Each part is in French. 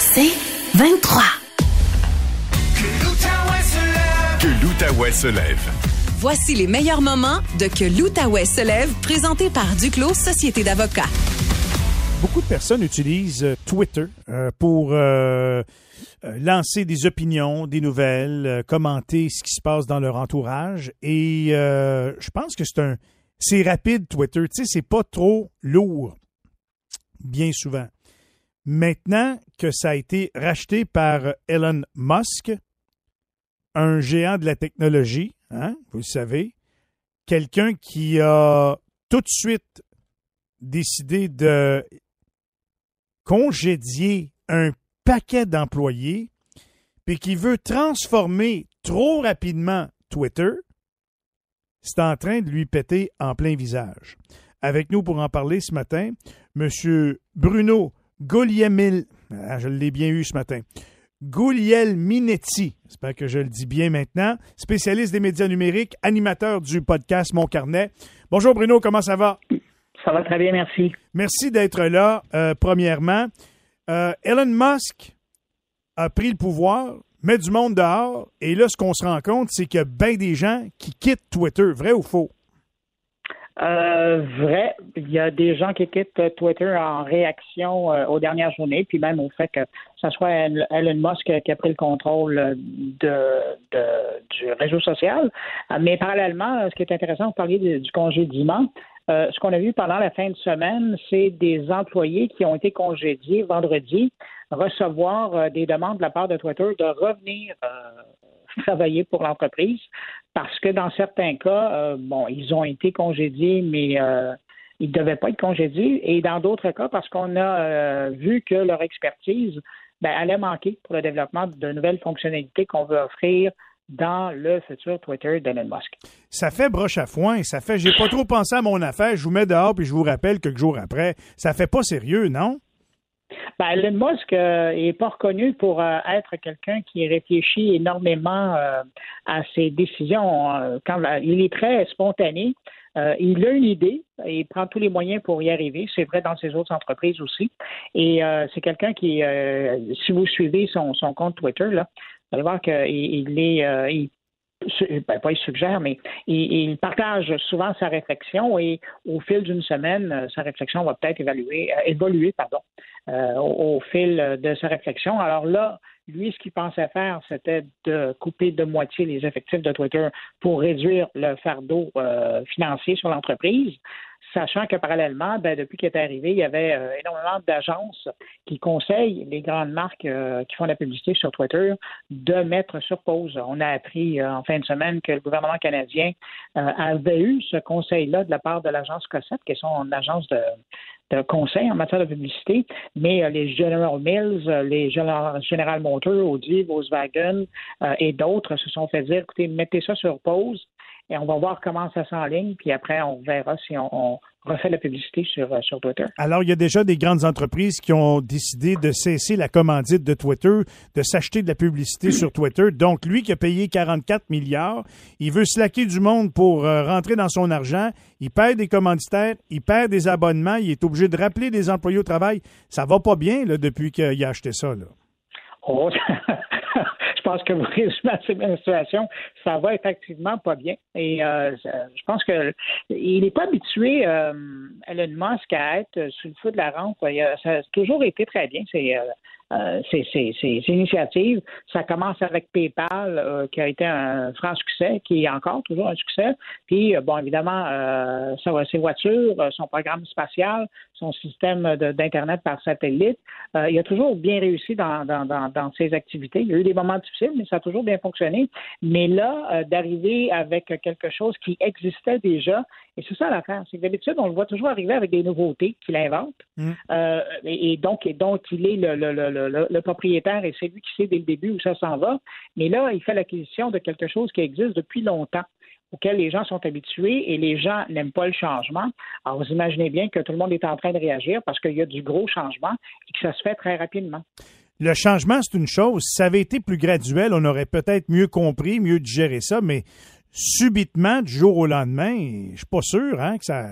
C'est 23. Que l'Outaouais se lève. Voici les meilleurs moments de Que l'Outaouais se lève, présenté par Duclos Société d'avocats. Beaucoup de personnes utilisent euh, Twitter euh, pour euh, euh, lancer des opinions, des nouvelles, euh, commenter ce qui se passe dans leur entourage. Et euh, je pense que c'est un, c'est rapide Twitter. Tu sais, c'est pas trop lourd, bien souvent. Maintenant que ça a été racheté par Elon Musk, un géant de la technologie, hein, vous le savez, quelqu'un qui a tout de suite décidé de congédier un paquet d'employés, puis qui veut transformer trop rapidement Twitter, c'est en train de lui péter en plein visage. Avec nous pour en parler ce matin, M. Bruno Goliemil, ah, je l'ai bien eu ce matin, Gouliel Minetti, j'espère que je le dis bien maintenant, spécialiste des médias numériques, animateur du podcast Mon Carnet. Bonjour Bruno, comment ça va? Ça va très bien, merci. Merci d'être là, euh, premièrement. Euh, Elon Musk a pris le pouvoir, met du monde dehors, et là, ce qu'on se rend compte, c'est qu'il y a bien des gens qui quittent Twitter. Vrai ou faux? Euh, vrai, il y a des gens qui quittent euh, Twitter en réaction euh, aux dernières journées, puis même au fait que ce soit Elon Musk qui a pris le contrôle de, de- du réseau social. Mais parallèlement, ce qui est intéressant, vous parliez du, du congédiement. Ce qu'on a vu pendant la fin de semaine, c'est des employés qui ont été congédiés vendredi recevoir des demandes de la part de Twitter de revenir travailler pour l'entreprise parce que dans certains cas, euh, bon, ils ont été congédiés, mais euh, ils ne devaient pas être congédiés. Et dans d'autres cas, parce qu'on a euh, vu que leur expertise ben, allait manquer pour le développement de nouvelles fonctionnalités qu'on veut offrir dans le futur Twitter d'Elon Musk. Ça fait broche à foin, ça fait j'ai pas trop pensé à mon affaire, je vous mets dehors puis je vous rappelle quelques jours après. Ça fait pas sérieux, non? Ben, Elon Musk euh, est pas reconnu pour euh, être quelqu'un qui réfléchit énormément euh, à ses décisions. Euh, Quand, il est très spontané. Euh, il a une idée et il prend tous les moyens pour y arriver. C'est vrai dans ses autres entreprises aussi. Et euh, c'est quelqu'un qui, euh, si vous suivez son, compte Twitter, là, vous allez voir qu'il il est, euh, ben, pas il suggère, mais il, partage souvent sa réflexion et au fil d'une semaine, euh, sa réflexion va peut-être évaluer, euh, évoluer pardon, euh, au, au fil de sa réflexion. Alors là, lui, ce qu'il pensait faire, c'était de couper de moitié les effectifs de Twitter pour réduire le fardeau euh, financier sur l'entreprise, sachant que parallèlement, ben, depuis qu'il est arrivé, il y avait euh, énormément d'agences qui conseillent les grandes marques euh, qui font la publicité sur Twitter de mettre sur pause. On a appris euh, en fin de semaine que le gouvernement canadien avait eu ce conseil-là de la part de l'agence Cossette, qui est son agence de, de conseil en matière de publicité, mais les General Mills, les General, Motors, Audi, Volkswagen et d'autres se sont fait dire, écoutez, mettez ça sur pause et on va voir comment ça s'enligne, puis après on verra si on, on refait la publicité sur, euh, sur Twitter. Alors, il y a déjà des grandes entreprises qui ont décidé de cesser la commandite de Twitter, de s'acheter de la publicité sur Twitter. Donc, lui qui a payé 44 milliards, il veut slacker du monde pour euh, rentrer dans son argent. Il perd des commanditaires, il perd des abonnements, il est obligé de rappeler des employés au travail. Ça va pas bien là, depuis qu'il a acheté ça. Là. Oh, pense que vous résumez assez bien la situation. Ça va effectivement pas bien. Et euh, je pense que il n'est pas habitué, euh, Elon Musk, à être sous le feu de la rampe. Ça a toujours été très bien. Euh, euh, ces, ces initiatives. Ça commence avec PayPal, euh, qui a été un franc succès, qui est encore toujours un succès. Puis, euh, bon, évidemment, euh, ça ses voitures, euh, son programme spatial, son système d'Internet par satellite. Euh, il a toujours bien réussi dans, dans, dans, dans ses activités. Il y a eu des moments difficiles, mais ça a toujours bien fonctionné. Mais là, euh, d'arriver avec quelque chose qui existait déjà, et c'est ça l'affaire, c'est que d'habitude, on le voit toujours arriver avec des nouveautés qu'il invente. Mm. Euh, et, et donc, et donc, il est le, le, le, le, le propriétaire et c'est lui qui sait dès le début où ça s'en va. Mais là, il fait l'acquisition de quelque chose qui existe depuis longtemps auquel les gens sont habitués et les gens n'aiment pas le changement. Alors, vous imaginez bien que tout le monde est en train de réagir parce qu'il y a du gros changement et que ça se fait très rapidement. Le changement, c'est une chose. Si ça avait été plus graduel, on aurait peut-être mieux compris, mieux digéré ça, mais subitement, du jour au lendemain, je suis pas sûr hein, que ça.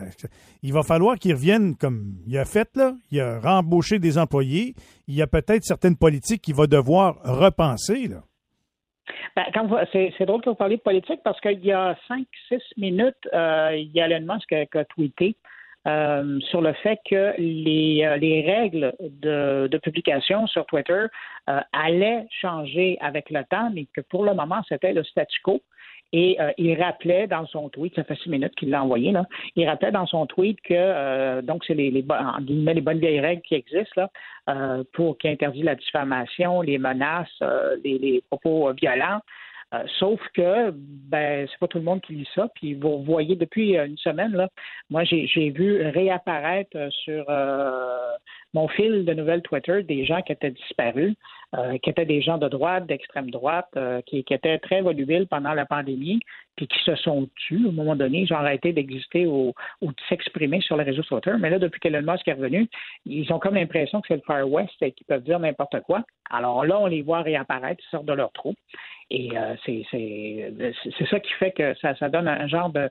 il va falloir qu'il revienne comme il a fait, là. Il a rembauché des employés. Il y a peut-être certaines politiques qu'il va devoir repenser, là. Ben, c'est, drôle que vous parliez de politique parce qu'il y a 5-6 minutes, euh, il y a Elon Musk qui a tweeté euh, sur le fait que les, euh, les règles de, publication sur Twitter allaient changer avec le temps, mais que pour le moment, c'était le statu quo. Et euh, il rappelait dans son tweet, ça fait six minutes qu'il l'a envoyé, là, il rappelait dans son tweet que euh, donc c'est les, les, les bonnes vieilles règles qui existent là, euh, pour qui interdit la diffamation, les menaces, les, les, propos violents. sauf que ben c'est pas tout le monde qui lit ça. Puis vous voyez depuis une semaine là, moi j'ai vu réapparaître sur mon fil de nouvelles Twitter des gens qui étaient disparus. Euh, qui étaient des gens de droite, d'extrême droite, euh, qui, étaient très volubiles pendant la pandémie, puis qui se sont tus. À un moment donné, ils ont arrêté d'exister ou, de s'exprimer sur les réseaux sociaux. Mais là, depuis qu'Elon Musk est revenu, ils ont comme l'impression que c'est le Far West et qu'ils peuvent dire n'importe quoi. Alors là, on les voit réapparaître, ils sortent de leur trou. Et euh, c'est ça qui fait que ça, ça donne un genre de,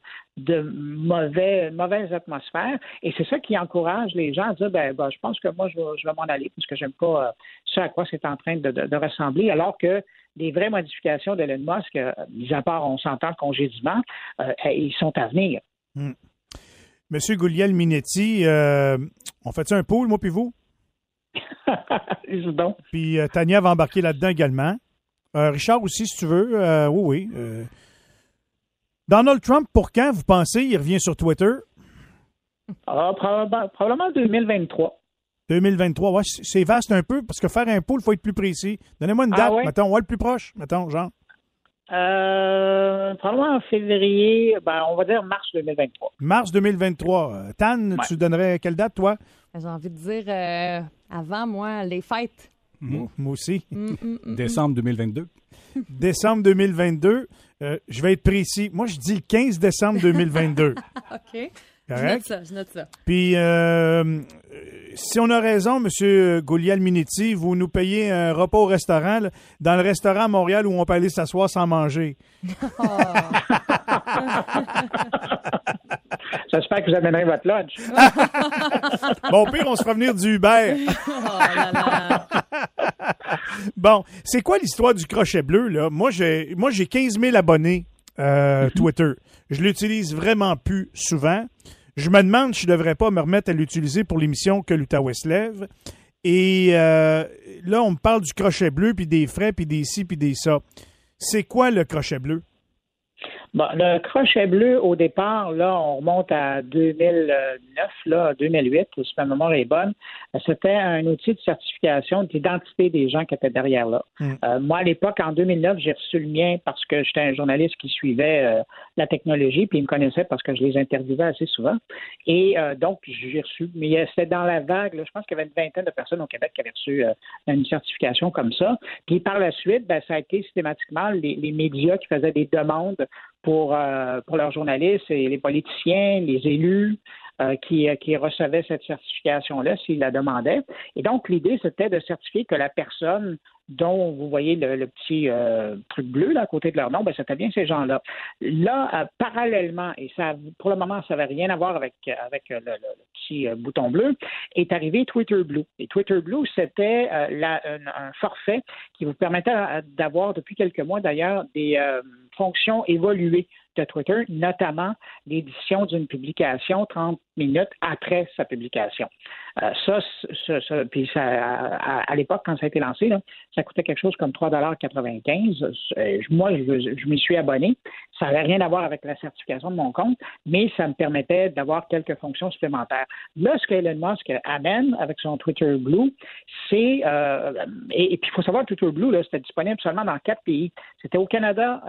mauvais, mauvaise atmosphère. Et c'est ça qui encourage les gens à dire ben, ben je pense que moi, je vais, je vais m'en aller parce que j'aime pas ce à quoi c'est en train de, ressembler, alors que les vraies modifications d'Elon Musk, euh, mis à part, on s'entend, congédiement, euh, ils sont à venir. Hmm. Monsieur Gouliel Minetti, euh, on fait un pool, moi puis vous? Puis Tania va embarquer là-dedans également. Richard aussi, si tu veux. oui, oui. Donald Trump, pour quand, vous pensez, il revient sur Twitter? Ah, probablement 2023. 2023, ouais, c'est vaste un peu parce que faire un pool, il faut être plus précis. Donnez-moi une ah date, mettons, ouais, le plus proche, mettons, genre. Euh, probablement en février, ben, on va dire mars 2023. Mars 2023. Euh, Tan, tu donnerais quelle date, toi? J'ai envie de dire euh, avant, moi, les fêtes. Moi, aussi. Mm, mm, mm, Décembre 2022. Décembre 2022. Euh, je vais être précis. Moi, je dis le 15 décembre 2022. OK. Je note ça, je note ça. Puis, euh, si on a raison, M. Gouliel Minetti, vous nous payez un repas au restaurant, dans le restaurant à Montréal où on peut aller s'asseoir sans manger. J'espère que vous amènerez votre lodge. bon, pire, on se fera venir du Uber. Oh bon, c'est quoi l'histoire du crochet bleu, là? Moi, j'ai, moi, j'ai 15 000 abonnés euh, Twitter. Je l'utilise vraiment plus souvent. Je me demande si je ne devrais pas me remettre à l'utiliser pour l'émission que l'Outaouais se lève. Et euh, là, on me parle du crochet bleu, puis des frais, puis des ci, puis des ça. C'est quoi le crochet bleu? Bon, le crochet bleu, au départ, là, on remonte à 2009, là, 2008, si ma mémoire est bonne. C'était un outil de certification d'identité des gens qui étaient derrière là. Hmm. Euh, moi, à l'époque, en 2009, j'ai reçu le mien parce que j'étais un journaliste qui suivait euh, la technologie, puis ils me connaissaient parce que je les interviewais assez souvent. Et euh, donc, j'ai reçu, mais c'était dans la vague, je pense qu'il y avait une vingtaine de personnes au Québec qui avaient reçu une certification comme ça. Puis par la suite, ben, ça a été systématiquement les, les médias qui faisaient des demandes pour, euh, pour leurs journalistes et les politiciens, les élus euh, qui, qui recevaient cette certification-là s'ils la demandaient. Et donc, l'idée, c'était de certifier que la personne dont vous voyez le, petit euh, truc bleu là, à côté de leur nom, ben, c'était bien ces gens-là. Là, parallèlement, et ça, pour le moment, ça n'avait rien à voir avec, avec le, petit bouton bleu, est arrivé Twitter Blue. Et Twitter Blue, c'était un, un, forfait qui vous permettait d'avoir, depuis quelques mois d'ailleurs, des fonctions évoluées de Twitter, notamment l'édition d'une publication 30 minutes après sa publication. Euh, ça, ça, puis ça, à, l'époque, quand ça a été lancé, ça coûtait quelque chose comme 3,95 euh, Moi, je, m'y suis abonné. Ça n'avait rien à voir avec la certification de mon compte, mais ça me permettait d'avoir quelques fonctions supplémentaires. Là, ce qu'Elon Musk amène avec son Twitter Blue, c'est euh, et, puis il faut savoir Twitter Blue, c'était disponible seulement dans quatre pays. C'était au Canada,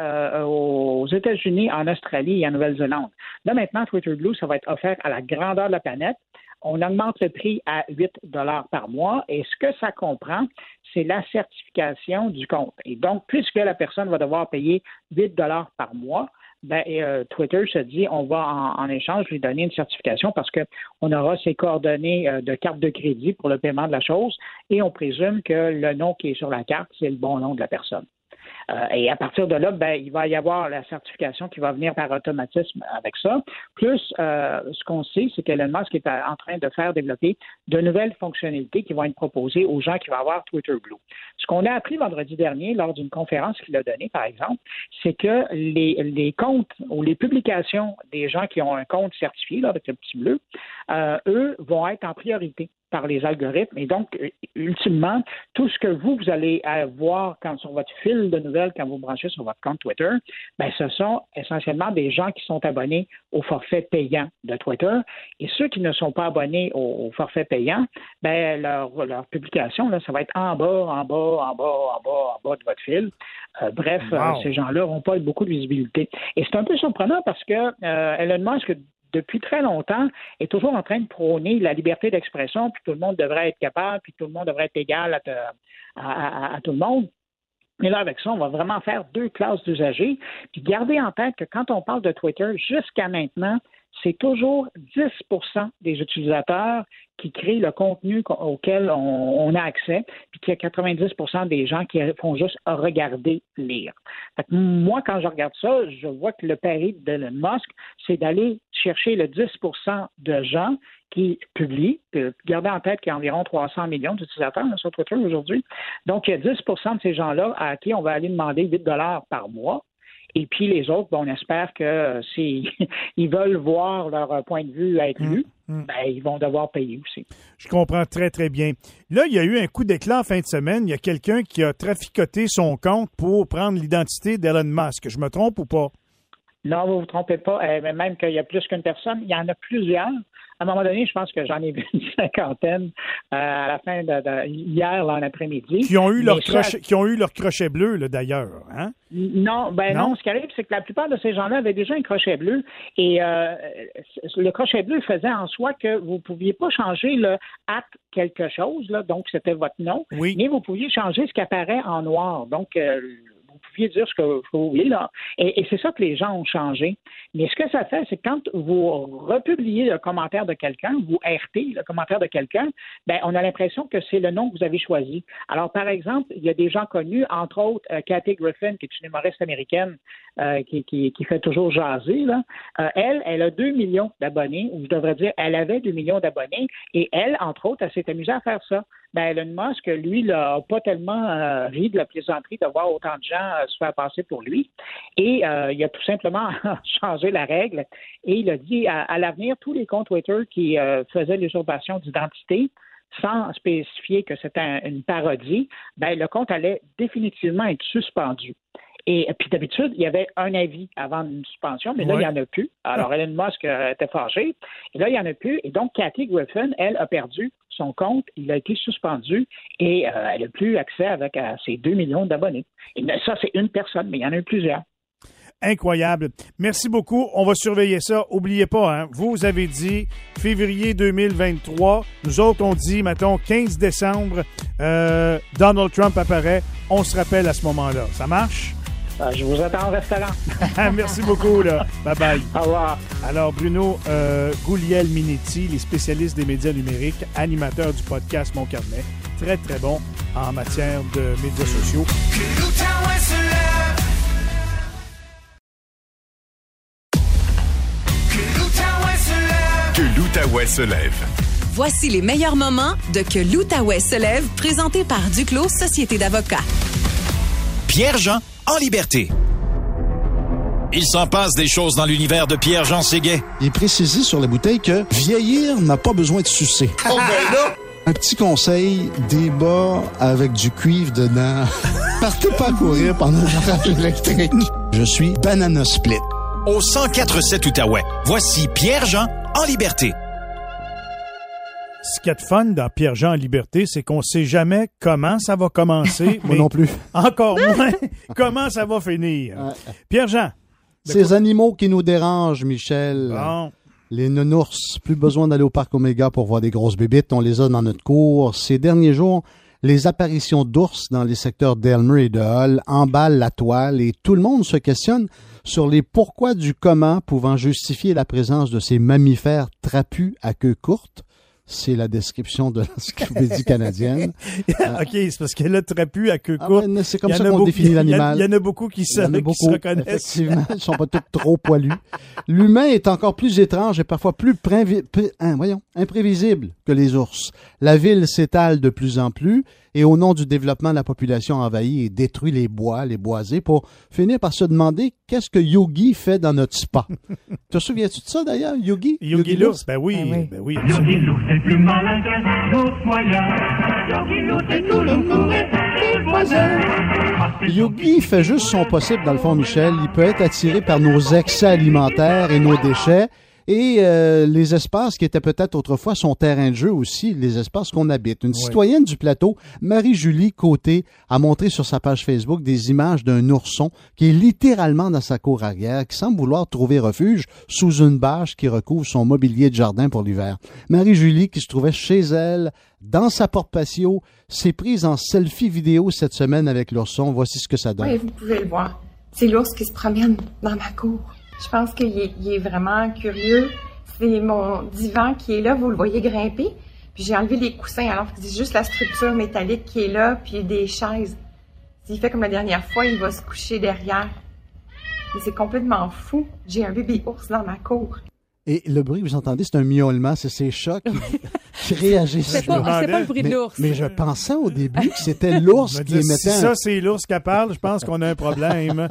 aux États-Unis, en Australie et en Nouvelle-Zélande. Là, maintenant, Twitter Blue, ça va être offert à la grandeur de la planète. On augmente le prix à 8 dollars par mois et ce que ça comprend, c'est la certification du compte. Et donc, puisque la personne va devoir payer 8 dollars par mois, ben, euh, Twitter se dit on va en, échange lui donner une certification parce qu'on aura ses coordonnées euh, de carte de crédit pour le paiement de la chose et on présume que le nom qui est sur la carte, c'est le bon nom de la personne. Euh, et à partir de là, ben, il va y avoir la certification qui va venir par automatisme avec ça. Plus, euh, ce qu'on sait, c'est qu'Elon Musk est en train de faire développer de nouvelles fonctionnalités qui vont être proposées aux gens qui vont avoir Twitter Blue. Ce qu'on a appris vendredi dernier lors d'une conférence qu'il a donnée, par exemple, c'est que les, les comptes ou les publications des gens qui ont un compte certifié, là, avec le petit bleu, euh, eux vont être en priorité par les algorithmes. Et donc, euh, ultimement, tout ce que vous, vous allez voir quand, sur votre fil de nouvelles quand vous branchez sur votre compte Twitter, ben, ce sont essentiellement des gens qui sont abonnés au forfait payant de Twitter. Et ceux qui ne sont pas abonnés au, forfait payant, ben, leur, leur publication, là, ça va être en bas, en bas, en bas, en bas, en bas de votre fil. Euh, bref, euh, ces gens-là n'auront pas beaucoup de visibilité. Et c'est un peu surprenant parce que euh, Elon Musk depuis très longtemps, est toujours en train de prôner la liberté d'expression, puis tout le monde devrait être capable, puis tout le monde devrait être égal à, tout le monde. Mais là, avec ça, on va vraiment faire deux classes d'usagers. Puis gardez en tête que quand on parle de Twitter, jusqu'à maintenant, c'est toujours 10% des utilisateurs qui créent le contenu auquel on, a accès, puis qu'il y a 90% des gens qui font juste regarder, lire. moi, quand je regarde ça, je vois que le pari d'Elon Musk, c'est d'aller chercher le 10% de gens qui publient. Gardez en tête qu'il y a environ 300 millions d'utilisateurs sur Twitter aujourd'hui. Donc, il y a 10% de ces gens-là à qui on va aller demander 8 dollars par mois et puis les autres, on espère que euh, s'ils veulent voir leur point de vue être mmh, lu, mmh. Ben, ils vont devoir payer aussi. Je comprends très, très bien. Là, il y a eu un coup d'éclat en fin de semaine. Il y a quelqu'un qui a traficoté son compte pour prendre l'identité d'Elon Musk. Je me trompe ou pas? Non, vous ne vous trompez pas. Euh, même qu'il y a plus qu'une personne, il y en a plusieurs à un moment donné, je pense que j'en ai vu une cinquantaine euh, à la fin de, hier, en après-midi. Qui ont eu leur crochet, qui ont eu leur crochet bleu, d'ailleurs, hein? Non, ben non? Ce qui arrive, c'est que la plupart de ces gens-là avaient déjà un crochet bleu et euh, le crochet bleu faisait en soi que vous ne pouviez pas changer le at quelque chose, là, donc c'était votre nom, oui. mais vous pouviez changer ce qui apparaît en noir. Donc, euh, dire ce que, vous voulez. Là. Et, c'est ça que les gens ont changé. Mais ce que ça fait, c'est que quand vous republiez le commentaire de quelqu'un, vous RT le commentaire de quelqu'un, ben, on a l'impression que c'est le nom que vous avez choisi. Alors, par exemple, il y a des gens connus, entre autres, euh, Kathy Griffin, qui est une humoriste américaine euh, qui, qui, fait toujours jaser. Là. Euh, elle, elle a 2 millions d'abonnés, ou je devrais dire, elle avait 2 millions d'abonnés, et elle, entre autres, elle s'est amusée à faire ça ben Elon Musk, lui, n'a pas tellement euh, ri de la plaisanterie de voir autant de gens euh, se faire passer pour lui. Et euh, il a tout simplement changé la règle et il a dit à, l'avenir, tous les comptes Twitter qui faisaient l'usurpation d'identité, sans spécifier que c'était une parodie, ben, le compte allait définitivement être suspendu. Et puis d'habitude, il y avait un avis avant une suspension, mais là, il n'y en a plus. Alors, Elon Musk était fâché. Et là, il n'y en a plus. Et donc, Cathy Griffin, elle, a perdu son compte. Il a été suspendu et euh, elle n'a plus accès avec à ses 2 millions d'abonnés. Et ça, c'est une personne, mais il y en a eu plusieurs. Incroyable. Merci beaucoup. On va surveiller ça. Oubliez pas, hein, vous avez dit février 2023. Nous autres, on dit, mettons, 15 décembre, euh, Donald Trump apparaît. On se rappelle à ce moment-là. Ça marche? Euh, je vous attends au restaurant. Merci beaucoup. Là. Bye bye. Au revoir. Alors, Bruno euh, Gouliel Minetti, les spécialistes des médias numériques, animateur du podcast Mon Carnet. Très, très bon en matière de médias sociaux. Que l'Outaouais se lève. Que l'Outaouais se lève. Voici les meilleurs moments de Que l'Outaouais se lève, présenté par Duclos Société d'avocats. Pierre-Jean en liberté. Il s'en passe des choses dans l'univers de Pierre-Jean Séguet. Il est précisé sur la bouteille que vieillir n'a pas besoin de sucer. Oh ben là! Un petit conseil, débat avec du cuivre dedans. Partez pas courir pendant le rage électrique. Je suis Banana Split. Au 104.7 Outaouais, voici Pierre-Jean en liberté. Ce qui est fun dans Pierre-Jean en liberté, c'est qu'on sait jamais comment ça va commencer. Moi non plus. Encore moins comment ça va finir. Pierre-Jean. Ces animaux qui nous dérangent, Michel. Les nounours, plus besoin d'aller au parc Omega pour voir des grosses bébites, on les a dans notre cours. Ces derniers jours, les apparitions d'ours dans les secteurs d'Elmer et de Hull emballent la toile et tout le monde se questionne sur les pourquoi du comment pouvant justifier la présence de ces mammifères trapus à queue courte c'est la description de l'encyclopédie canadienne. OK, c'est parce qu'elle a très pu à queue ah, courte. c'est comme ça qu'on définit l'animal. Il y, en a beaucoup qui se, reconnaissent. Effectivement, ils sont pas tous trop poilus. L'humain est encore plus étrange et parfois plus hein, voyons, imprévisible que les ours. La ville s'étale de plus en plus et au nom du développement, la population envahit et détruit les bois, les boisés, pour finir par se demander qu'est-ce que Yogi fait dans notre spa? te souviens-tu de ça d'ailleurs, Yogi? Yogi, l'ours, ben oui, ah ben oui. Yogi l'ours est plus malin moyen. Yogi l'ours est tout le voisins. Yogi fait juste son possible dans le fond, Michel. Il peut être attiré par nos excès alimentaires et nos déchets et euh, les espaces qui étaient peut-être autrefois son terrain de jeu aussi, les espaces qu'on habite. Une citoyenne du plateau, Marie-Julie Côté, a montré sur sa page Facebook des images d'un ourson qui est littéralement dans sa cour arrière, qui semble vouloir trouver refuge sous une bâche qui recouvre son mobilier de jardin pour l'hiver. Marie-Julie, qui se trouvait chez elle, dans sa porte patio, s'est prise en selfie vidéo cette semaine avec l'ourson. Voici ce que ça donne. Oui, vous pouvez le voir. C'est l'ours qui se promène dans ma cour. Je pense qu'il est, vraiment curieux. C'est mon divan qui est là, vous le voyez grimper. Puis j'ai enlevé les coussins, alors que c'est juste la structure métallique qui est là, puis des chaises. S'il fait comme la dernière fois, il va se coucher derrière. Mais c'est complètement fou. J'ai un bébé ours dans ma cour. Et le bruit que vous entendez, c'est un miaulement, c'est ces chats qui, réagissent. C'est pas, pas, le bruit de l'ours. Mais, je pensais au début que c'était l'ours qui émettait. Si ça, c'est l'ours qui parle, je pense qu'on a un problème.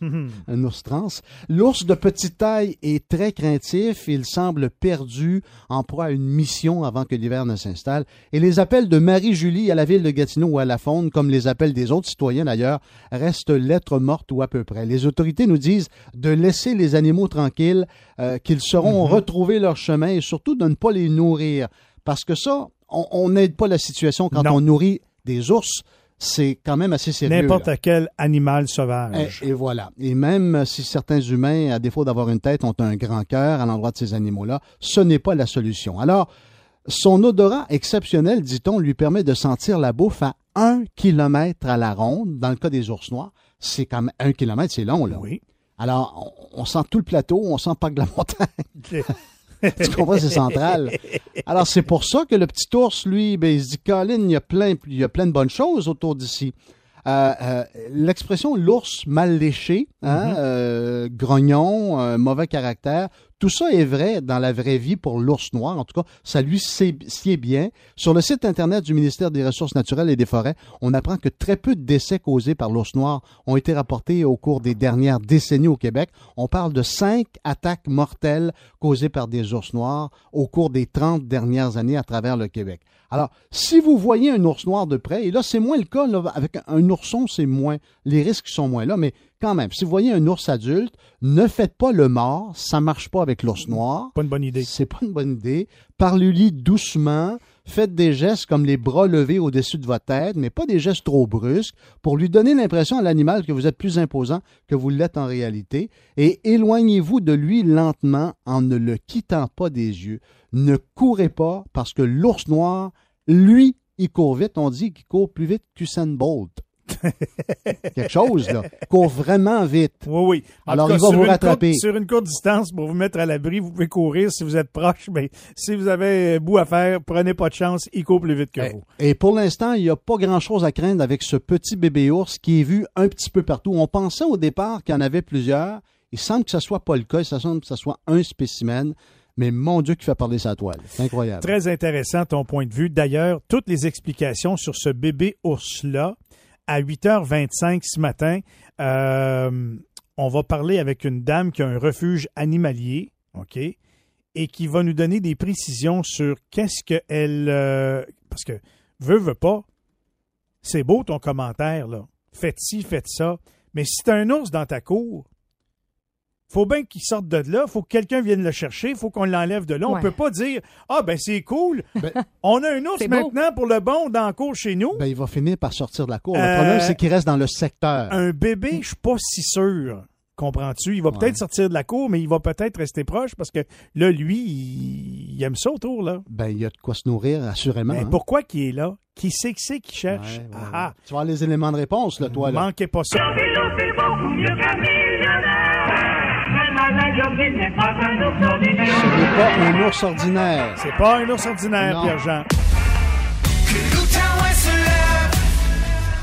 un ours trans. L'ours de petite taille est très craintif. Il semble perdu, en proie à une mission avant que l'hiver ne s'installe. Et les appels de Marie-Julie à la ville de Gatineau ou à la Faune, comme les appels des autres citoyens d'ailleurs, restent lettres mortes ou à peu près. Les autorités nous disent de laisser les animaux tranquilles, euh, qu'ils seront Mhm. retrouver leur chemin et surtout de ne pas les nourrir. Parce que ça, on n'aide pas la situation quand on nourrit des ours. C'est quand même assez sérieux. N'importe quel animal sauvage. Et, voilà. Et même si certains humains, à défaut d'avoir une tête, ont un grand cœur à l'endroit de ces animaux-là, ce n'est pas la solution. Alors, son odorat exceptionnel, dit-on, lui permet de sentir la bouffe à un kilomètre à la ronde. Dans le cas des ours noirs, c'est quand même un kilomètre, c'est long, là. Oui. Alors, on, sent tout le plateau, on sent pas que la montagne. tu comprends, c'est central. Alors, c'est pour ça que le petit ours, lui, ben, il se dit, Colin, il y a plein, il y a plein de bonnes choses autour d'ici. Euh, euh, l'expression l'ours mal léché, hein, mm-hmm. euh, grognon, mauvais caractère, tout ça est vrai dans la vraie vie pour l'ours noir. En tout cas, ça lui sied bien. Sur le site Internet du ministère des Ressources naturelles et des Forêts, on apprend que très peu de décès causés par l'ours noir ont été rapportés au cours des dernières décennies au Québec. On parle de cinq attaques mortelles causées par des ours noirs au cours des 30 dernières années à travers le Québec. Alors, si vous voyez un ours noir de près, et là, c'est moins le cas, avec un ourson, c'est moins, les risques sont moins là, mais quand même, si vous voyez un ours adulte, ne faites pas le mort, ça marche pas avec l'ours noir. Pas une bonne idée. C'est pas une bonne idée. Parlez-lui doucement, faites des gestes comme les bras levés au-dessus de votre tête, mais pas des gestes trop brusques, pour lui donner l'impression à l'animal que vous êtes plus imposant que vous l'êtes en réalité, et éloignez-vous de lui lentement en ne le quittant pas des yeux. Ne courez pas parce que l'ours noir, lui, il court vite. On dit qu'il court plus vite qu'Usain Bolt. Quelque chose, là. Court vraiment vite. Oui, oui. Alors, il va vous rattraper. sur une courte distance, pour vous mettre à l'abri, vous pouvez courir si vous êtes proche, mais si vous avez bout à faire, prenez pas de chance, il court plus vite que vous. Et pour l'instant, il n'y a pas grand-chose à craindre avec ce petit bébé ours qui est vu un petit peu partout. On pensait au départ qu'il y en avait plusieurs. Il semble que ce soit pas le cas. Il semble que ce soit un spécimen. Mais mon Dieu, qui fait parler sa toile. C'est incroyable. Très intéressant ton point de vue. D'ailleurs, toutes les explications sur ce bébé ours-là, à 8h25 ce matin, euh, on va parler avec une dame qui a un refuge animalier, OK, et qui va nous donner des précisions sur qu'est-ce qu'elle... Euh, parce que, veut, veut pas, c'est beau ton commentaire, là. Faites ci, faites ça. Mais si t'as un ours dans ta cour, faut bien qu'il sorte de là, faut que quelqu'un vienne le chercher, faut qu'on l'enlève de là. On peut pas dire ah ben c'est cool, ben, on a un ours maintenant pour le bon dans la cour chez nous. Ben il va finir par sortir de la cour. Le problème c'est qu'il reste dans le secteur. Un bébé, je suis pas si sûr. Comprends-tu? Il va peut-être sortir de la cour, mais il va peut-être rester proche parce que là, lui, il, aime ça autour, là. Ben, il y a de quoi se nourrir, assurément. Mais hein. pourquoi qu'il est là? Qui sait que c'est qu'il cherche? ah, ah. Tu vas les éléments de réponse, là, toi, là. Manquez pas ça. N'est pas un ours ordinaire. Ce n'est pas un ours ordinaire. C'est pas un ours ordinaire. Pierre-Jean.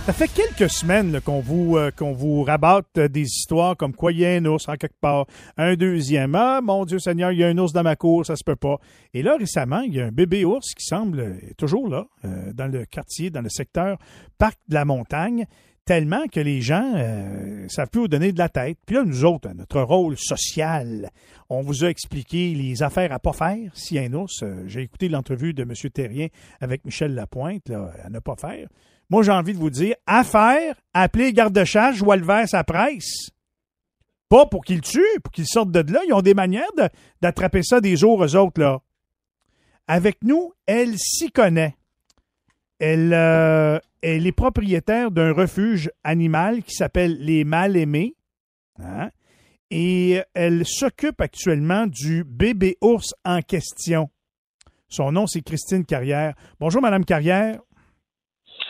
Ça fait quelques semaines qu'on vous euh, qu'on vous rabatte des histoires comme quoi il y a un ours en quelque part, un deuxième. Ah mon Dieu Seigneur, il y a un ours dans ma cour, ça se peut pas. Et là récemment, il y a un bébé ours qui semble toujours là, euh, dans le quartier, dans le secteur parc de la montagne, tellement que les gens euh, savent plus où donner de la tête. Puis là, nous autres, notre rôle social, on vous a expliqué les affaires à pas faire si un ours. J'ai écouté l'entrevue de M. Terrien avec Michel Lapointe, là, à ne pas faire. Moi, j'ai envie de vous dire, à faire, appelez garde-chasse, joie le vert, sa presse. Pas pour qu'ils tuent, pour qu'ils sortent de là. Ils ont des manières de- d'attraper ça des jours, eux autres, là. Avec nous, elle s'y connaît. Elle, euh, elle est propriétaire d'un refuge animal qui s'appelle Les Mal-Aimés. Hein? Et elle s'occupe actuellement du bébé ours en question. Son nom, c'est Christine Carrière. Bonjour, Madame Carrière.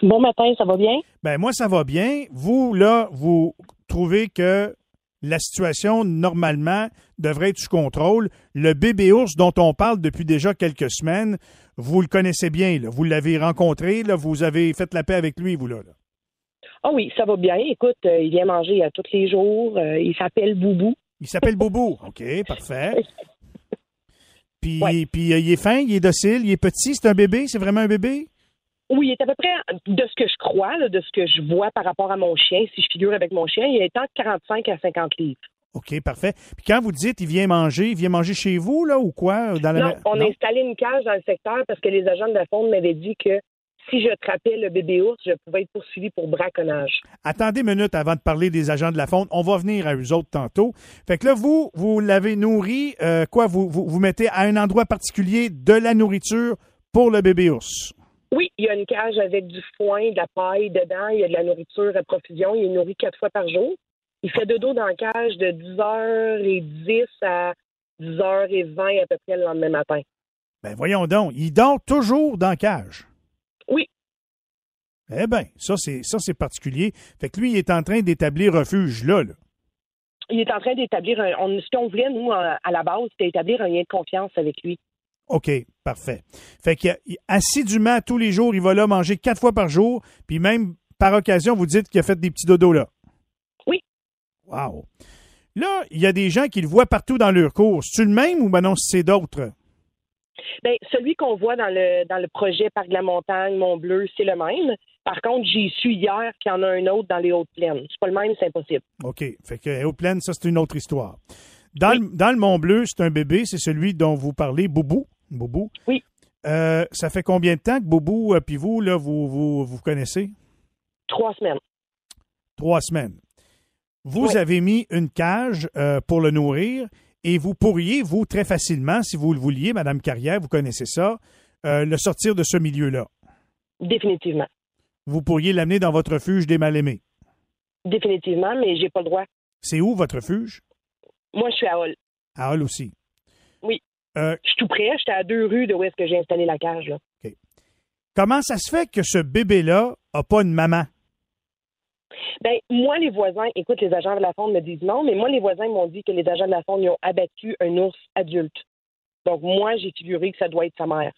Bon matin, ça va bien? Ben moi, ça va bien. Vous, là, vous trouvez que la situation, normalement, devrait être sous contrôle. Le bébé ours dont on parle depuis déjà quelques semaines, vous le connaissez bien. Là. Vous l'avez rencontré, là, vous avez fait la paix avec lui, vous, là. là. Ah oui, ça va bien. Écoute, euh, il vient manger à tous les jours. Euh, il s'appelle Boubou. Il s'appelle Boubou. OK, parfait. Puis, puis euh, il est fin, il est docile, il est petit, c'est un bébé, c'est vraiment un bébé? Oui, il est à peu près, de ce que je crois, là, de ce que je vois par rapport à mon chien, si je figure avec mon chien, il est entre 45 à 50 livres. OK, parfait. Puis quand vous dites il vient manger, il vient manger chez vous, là, ou quoi? Dans la... Non, on a installé une cage dans le secteur parce que les agents de la faune m'avaient dit que si je attrapais le bébé ours, je pouvais être poursuivi pour braconnage. Attendez une minute avant de parler des agents de la faune. On va venir à eux autres tantôt. Fait que là, vous, vous l'avez nourri, euh, quoi, vous, vous, vous mettez à un endroit particulier de la nourriture pour le bébé ours? Oui, il y a une cage avec du foin, de la paille dedans, il y a de la nourriture à profusion, il est nourri quatre fois par jour. Il fait dodo dans la cage de 10h10 à 10h20 à peu près le lendemain matin. Ben voyons donc, il dort toujours dans la cage? Oui. Eh bien, ça c'est ça c'est particulier. Fait que lui, il est en train d'établir refuge là. là. Il est en train d'établir un. On, ce qu'on voulait, nous, à la base, c'était établir un lien de confiance avec lui. OK, parfait. Fait que assidûment tous les jours, il va là manger quatre fois par jour, puis même par occasion, vous dites qu'il a fait des petits dodos là. Wow. Là, il y a des gens qui le voient partout dans leur cours. C'est-tu le même ou ben non, c'est d'autres? Bien, celui qu'on voit dans le dans le projet Parc de la Montagne, Mont-Bleu, c'est le même. Par contre, j'ai su hier qu'il y en a un autre dans les Hautes-Plaines. C'est pas le même, c'est impossible. OK. Fait que aux plaines, ça, c'est une autre histoire. Dans, le, dans le Mont Bleu, c'est un bébé, c'est celui dont vous parlez, Boubou. Boubou. Oui. Euh, ça fait combien de temps que Boubou, euh, puis vous, là, vous, vous, vous connaissez? Trois semaines. Trois semaines. Vous Oui. avez mis une cage euh, pour le nourrir et vous pourriez, vous, très facilement, si vous le vouliez, Madame Carrière, vous connaissez ça, euh, le sortir de ce milieu-là. Définitivement. Vous pourriez l'amener dans votre refuge des mal-aimés. Définitivement, mais j'ai pas le droit. C'est où votre refuge? Moi, je suis à Hall. À Hall aussi. Oui. Euh, Je suis tout près. J'étais à deux rues de où est-ce que j'ai installé la cage. Là. Comment ça se fait que ce bébé-là n'a pas une maman? Ben, moi, les voisins, écoute, les agents de la faune me disent non, mais moi, les voisins m'ont dit que les agents de la faune ils ont abattu un ours adulte. Donc, moi, j'ai figuré que ça doit être sa mère.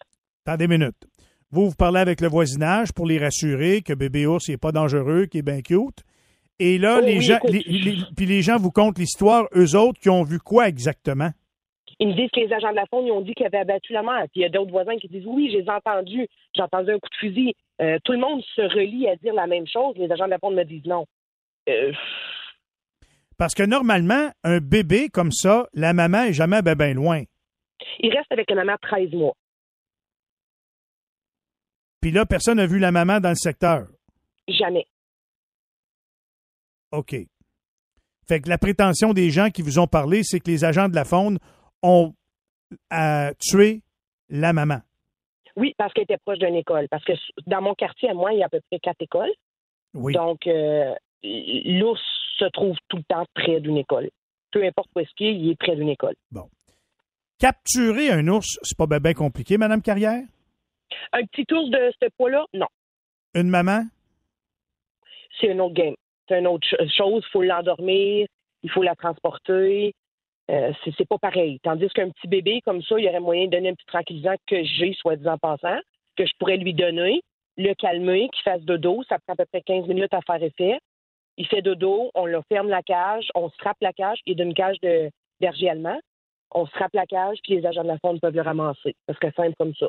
Attendez une minute. Vous, vous parlez avec le voisinage pour les rassurer que bébé ours n'est pas dangereux, qu'il est bien cute. Et là, Oh les oui, gens, écoute. les- les- puis les gens vous content l'histoire, eux autres, qui ont vu quoi exactement? Ils me disent que les agents de la faune ils ont dit qu'ils avaient abattu la mère. Puis il y a d'autres voisins qui disent oui, j'ai entendu, j'ai entendu un coup de fusil. Euh, tout le monde se relie à dire la même chose. Les agents de la faune me disent non. Euh, Parce que normalement, un bébé comme ça, la maman est jamais ben, ben loin. il reste avec la maman 13 mois. Puis là, personne n'a vu la maman dans le secteur. Jamais. OK. Fait que la prétention des gens qui vous ont parlé, c'est que les agents de la faune ont euh, tué la maman. Oui, parce qu'elle était proche d'une école. Parce que dans mon quartier, à moi, il y a à peu près quatre écoles. Oui. Donc, euh, l'ours se trouve tout le temps près d'une école. Peu importe où est-ce qu'il est, il est près d'une école. Capturer un ours, c'est pas bien ben compliqué, Madame Carrière? Un petit ours de ce poids-là, non. Une maman? C'est un autre game. C'est une autre ch- chose. Il faut l'endormir, il faut la transporter. Euh, c'est pas pareil. Tandis qu'un petit bébé comme ça, il y aurait moyen de donner un petit tranquillisant que j'ai, soi-disant passant, que je pourrais lui donner, le calmer, qu'il fasse dodo. Ça prend à peu près 15 minutes à faire effet. Il fait dodo, on le ferme la cage, on strappe la cage, il est d'une cage de berger allemand. On strappe la cage, puis les agents de la faune peuvent le ramasser. Parce que simple comme ça.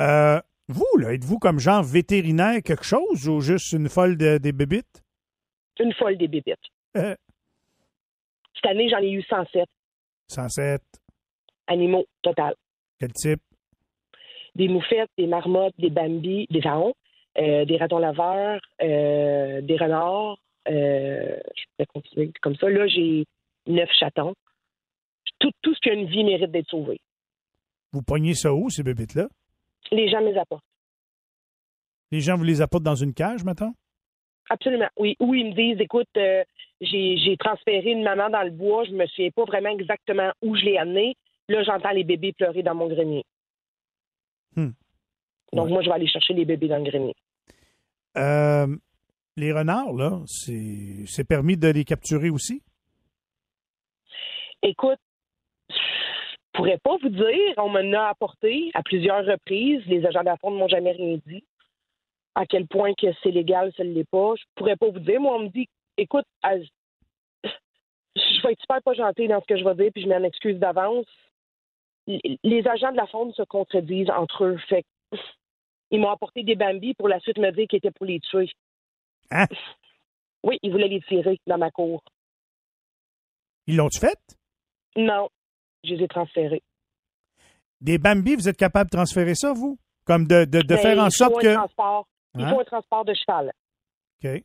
Euh, vous, là, êtes-vous comme genre vétérinaire quelque chose ou juste une folle de- des bébites? Une folle des bébites. Euh, Cette année, j'en ai eu 107 107. animaux total. Quel type? Des moufettes, des marmottes, des bambis, des varons, euh, des ratons laveurs, euh, des renards. euh, je pourrais continuer comme ça. Là, j'ai neuf chatons. Tout, tout ce qui a une vie mérite d'être sauvé. Vous pognez ça où, ces bébites-là? Les gens me les apportent. Les gens vous les apportent dans une cage, maintenant? Absolument. Oui. Ou ils me disent, écoute, euh, j'ai transféré une maman dans le bois, je me souviens pas vraiment exactement où je l'ai amenée. Là, j'entends les bébés pleurer dans mon grenier. Hmm. Donc, moi, je vais aller chercher les bébés dans le grenier. Euh, les renards, là, c'est c'est permis de les capturer aussi? Écoute, je pourrais pas vous dire. On m'en a apporté à plusieurs reprises. Les agents de la fonte ne m'ont jamais rien dit. À quel point que c'est légal, ça ne l'est pas. Je pourrais pas vous dire. Moi, on me dit, écoute, je vais être super pas gentil dans ce que je vais dire, puis je m'en excuse d'avance. Les agents de la faune se contredisent entre eux. Fait ils m'ont apporté des bambis pour la suite me dire qu'ils étaient pour les tuer. Hein? Oui, ils voulaient les tirer dans ma cour. Ils l'ont-tu fait? Non, je les ai transférés. Des Bambi, vous êtes capable de transférer ça, vous? Comme de, de, de Ben, faire en sorte que. Transport. Il Hein? faut un transport de cheval. OK.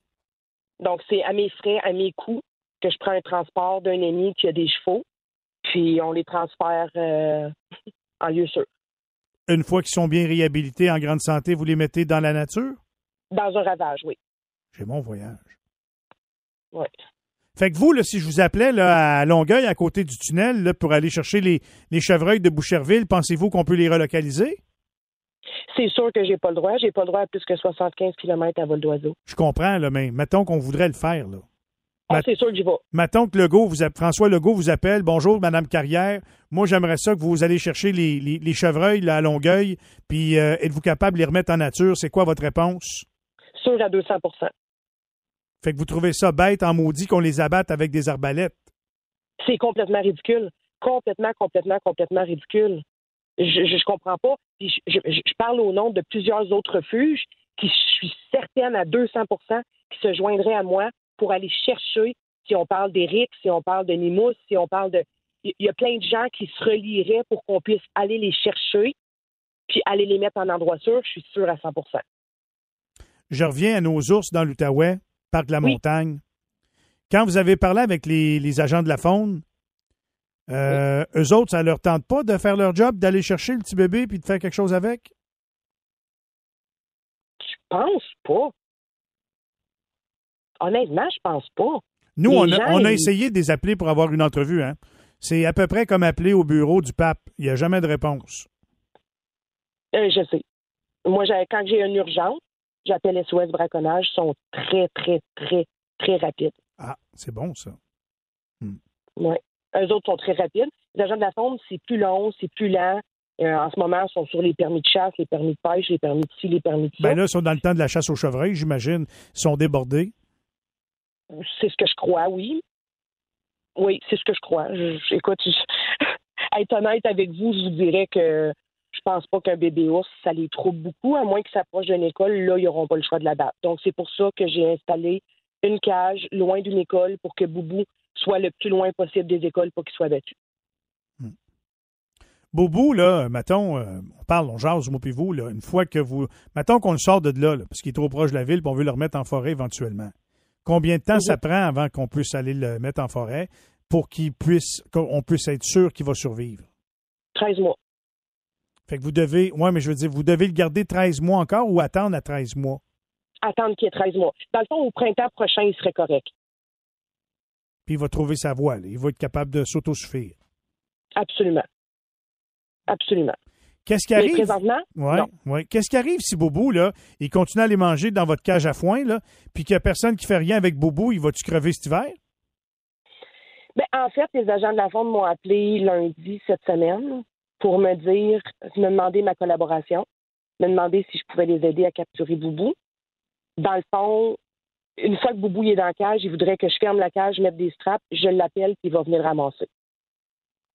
Donc, c'est à mes frais, à mes coûts, que je prends un transport d'un ami qui a des chevaux, puis on les transfère euh, en lieu sûr. Une fois qu'ils sont bien réhabilités, en grande santé, vous les mettez dans la nature? Dans un ravage, oui. J'ai mon voyage. Ouais. Fait que vous, là, si je vous appelais là, à Longueuil, à côté du tunnel, là, pour aller chercher les, les chevreuils de Boucherville, pensez-vous qu'on peut les relocaliser? C'est sûr que j'ai pas le droit. J'ai pas le droit à plus que 75 km à vol d'oiseau. Je comprends, là, mais mettons qu'on voudrait le faire. Là. Ah, c'est sûr que j'y vais. Mettons que Legault vous a- François Legault vous appelle. Bonjour, Madame Carrière. Moi, j'aimerais ça que vous allez chercher les, les- les chevreuils là, à Longueuil. Puis, euh, êtes-vous capable de les remettre en nature? C'est quoi votre réponse? Sûr à 200% Fait que vous trouvez ça bête en maudit qu'on les abatte avec des arbalètes? C'est complètement ridicule. Complètement, complètement, complètement ridicule. Je, je, je comprends pas. Puis je, je- je parle au nom de plusieurs autres refuges qui, je suis certaine à 200 qui se joindraient à moi pour aller chercher, si on parle d'Éric, si on parle de Nimous, si on parle de... Il y a plein de gens qui se relieraient pour qu'on puisse aller les chercher puis aller les mettre en endroit sûr. Je suis sûre à 100% Je reviens à nos ours dans l'Outaouais, parc de la Oui. montagne. Quand vous avez parlé avec les, les agents de la faune, euh, eux autres, ça leur tente pas de faire leur job, d'aller chercher le petit bébé puis de faire quelque chose avec? Je pense pas. Honnêtement, je pense pas. Nous, on a, on essayé de les appeler pour avoir une entrevue. Hein? C'est à peu près comme appeler au bureau du pape. Il n'y a jamais de réponse. Euh, je sais. Moi, quand j'ai une urgence, j'appelle SOS Braconnage. Ils sont très, très, très, très rapides. Ah, c'est bon, ça. Oui. Eux autres sont très rapides. Les agents de la faune, c'est plus long, c'est plus lent. Euh, en ce moment, ils sont sur les permis de chasse, les permis de pêche, les permis de ci, les permis de ça. Ben là, ils sont dans le temps de la chasse aux chevreuils, j'imagine. Ils sont débordés. C'est ce que je crois, oui. Oui, c'est ce que je crois. Je- je- écoute, je- être honnête avec vous, je vous dirais que je pense pas qu'un bébé ours, ça les trouble beaucoup, à moins qu'ils s'approchent d'une école. Là, ils n'auront pas le choix de la battre. Donc, c'est pour ça que j'ai installé une cage loin d'une école pour que Boubou soit le plus loin possible des écoles pour qu'il soit battu. Boubou, là, mettons, euh, on parle, on jase, moi puis vous, là, une fois que vous. Mettons qu'on le sort de là, là, parce qu'il est trop proche de la ville, puis on veut le remettre en forêt éventuellement. Combien de temps ça prend avant qu'on puisse aller le mettre en forêt pour qu'il puisse qu'on puisse être sûr qu'il va survivre? 13 mois. Fait que vous devez. Ouais, mais je veux dire, vous devez le garder 13 mois encore ou attendre à 13 mois? Attendre qu'il y ait 13 mois. Dans le fond, au printemps prochain, il serait correct. Puis il va trouver sa voie, là. Il va être capable de s'autosuffire. Absolument. Absolument. Qu'est-ce qui arrive? ouais. Qu'est-ce qui arrive si Boubou, là, il continue à les manger dans votre cage à foin, là, puis qu'il n'y a personne qui fait rien avec Boubou, il va-tu crever cet hiver? Ben, en fait, les agents de la Fonde m'ont appelé lundi cette semaine pour me dire, me demander ma collaboration, me demander si je pouvais les aider à capturer Boubou. Dans le fond, une fois que Boubou est dans la cage, il voudrait que je ferme la cage, mette des straps, je l'appelle, puis il va venir le ramasser.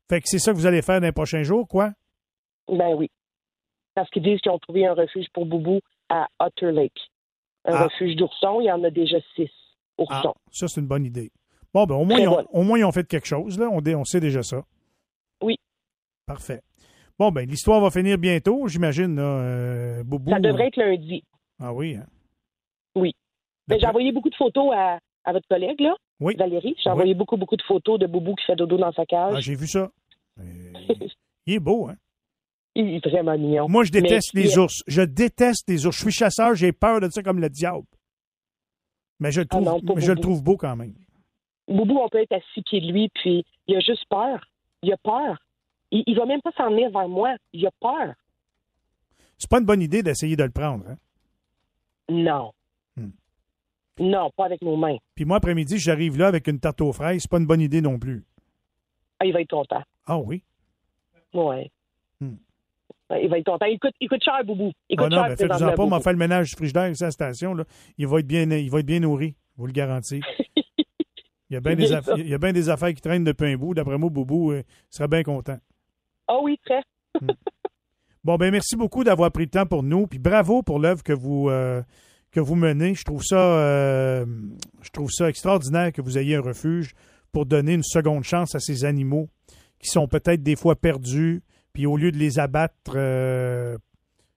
Fait que c'est ça que vous allez faire dans les prochains jours, quoi? Ben oui. Parce qu'ils disent qu'ils ont trouvé un refuge pour Boubou à Otter Lake. Un Ah. refuge d'oursons, il y en a déjà six Ah, oursons. ça, c'est une bonne idée. Bon, ben, au moins, ils ont, bonne. au moins, ils ont fait quelque chose, là. On, on sait déjà ça. Oui. Parfait. Bon, ben, l'histoire va finir bientôt, j'imagine, là. euh, Boubou. Ça devrait être lundi. Ah oui, hein? Oui. Ben, j'ai envoyé beaucoup de photos à, à votre collègue, là, Oui. Valérie. J'ai Oui. envoyé beaucoup, beaucoup de photos de Boubou qui fait dodo dans sa Ah, cage. j'ai vu ça. Euh, il est beau, hein? il est vraiment mignon. Moi, je déteste Mais- les ours. Je déteste les ours. Je suis chasseur, j'ai peur de ça comme le diable. Mais je le Ah trouve, non, pas mais je le Boubou. trouve beau quand même. Boubou, on peut être à six pieds de lui, puis il a juste peur. Il a peur. Il, il va même pas s'en venir vers moi. Il a peur. C'est pas une bonne idée d'essayer de le prendre, hein? Non. Hmm. Non, pas avec nos mains. Puis moi, après-midi, j'arrive là avec une tarte aux fraises. C'est pas une bonne idée non plus. Ah, il va être content. Ah oui? Ouais. Hmm. Il va être content. Il coûte, il coûte cher, Boubou. Il Ah coûte non, cher, ben présentement, pas, on m'a fait le ménage du frigidaire ici à la station. Là. Il, va être bien, il va être bien nourri, je vous le garantis. Il y a bien des, aff- affaires qui traînent depuis un bout. D'après moi, Boubou euh, serait bien content. Ah oui, très. Bon, ben merci beaucoup d'avoir pris le temps pour nous. Puis bravo pour l'œuvre que vous euh, que vous menez. Je trouve ça euh, je trouve ça extraordinaire que vous ayez un refuge pour donner une seconde chance à ces animaux qui sont peut-être des fois perdus. Puis au lieu de les abattre euh,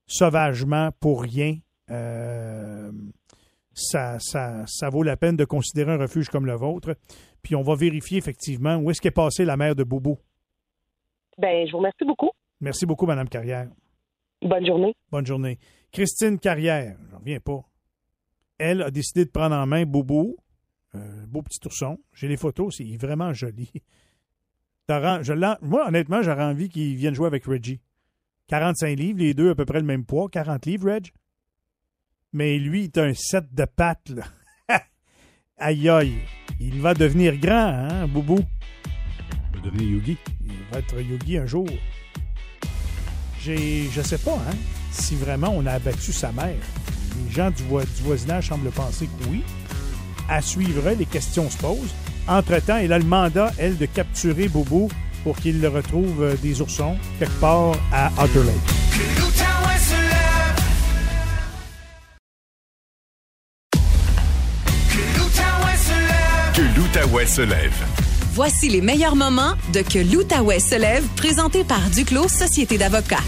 sauvagement pour rien, euh, ça, ça, ça vaut la peine de considérer un refuge comme le vôtre. Puis on va vérifier effectivement où est-ce qu'est passée la mère de Bobo. Ben, je vous remercie beaucoup. Merci beaucoup, Madame Carrière. Bonne journée. Bonne journée. Christine Carrière, j'en reviens pas. Elle a décidé de prendre en main Bobo, euh, beau petit ourson. J'ai les photos, c'est vraiment joli. Je moi, honnêtement, j'aurais envie qu'il vienne jouer avec Reggie. 45 livres, les deux à peu près le même poids. 40 livres, Reg? Mais lui, il a un set de pattes, là. aïe, aïe. Il va devenir grand, hein, Boubou? Il va devenir Yogi. Il va être Yogi un jour. J'ai, je sais pas, hein, si vraiment on a abattu sa mère. Les gens du, voi- du voisinage semblent penser que oui. À suivre, les questions se posent. Entre-temps, elle a le mandat, elle, de capturer Bobo pour qu'il le retrouve euh, des oursons quelque part à Otter Lake. Que l'Outaouais se lève. Voici les meilleurs moments de Que l'Outaouais se lève, présenté par Duclos Société d'avocats.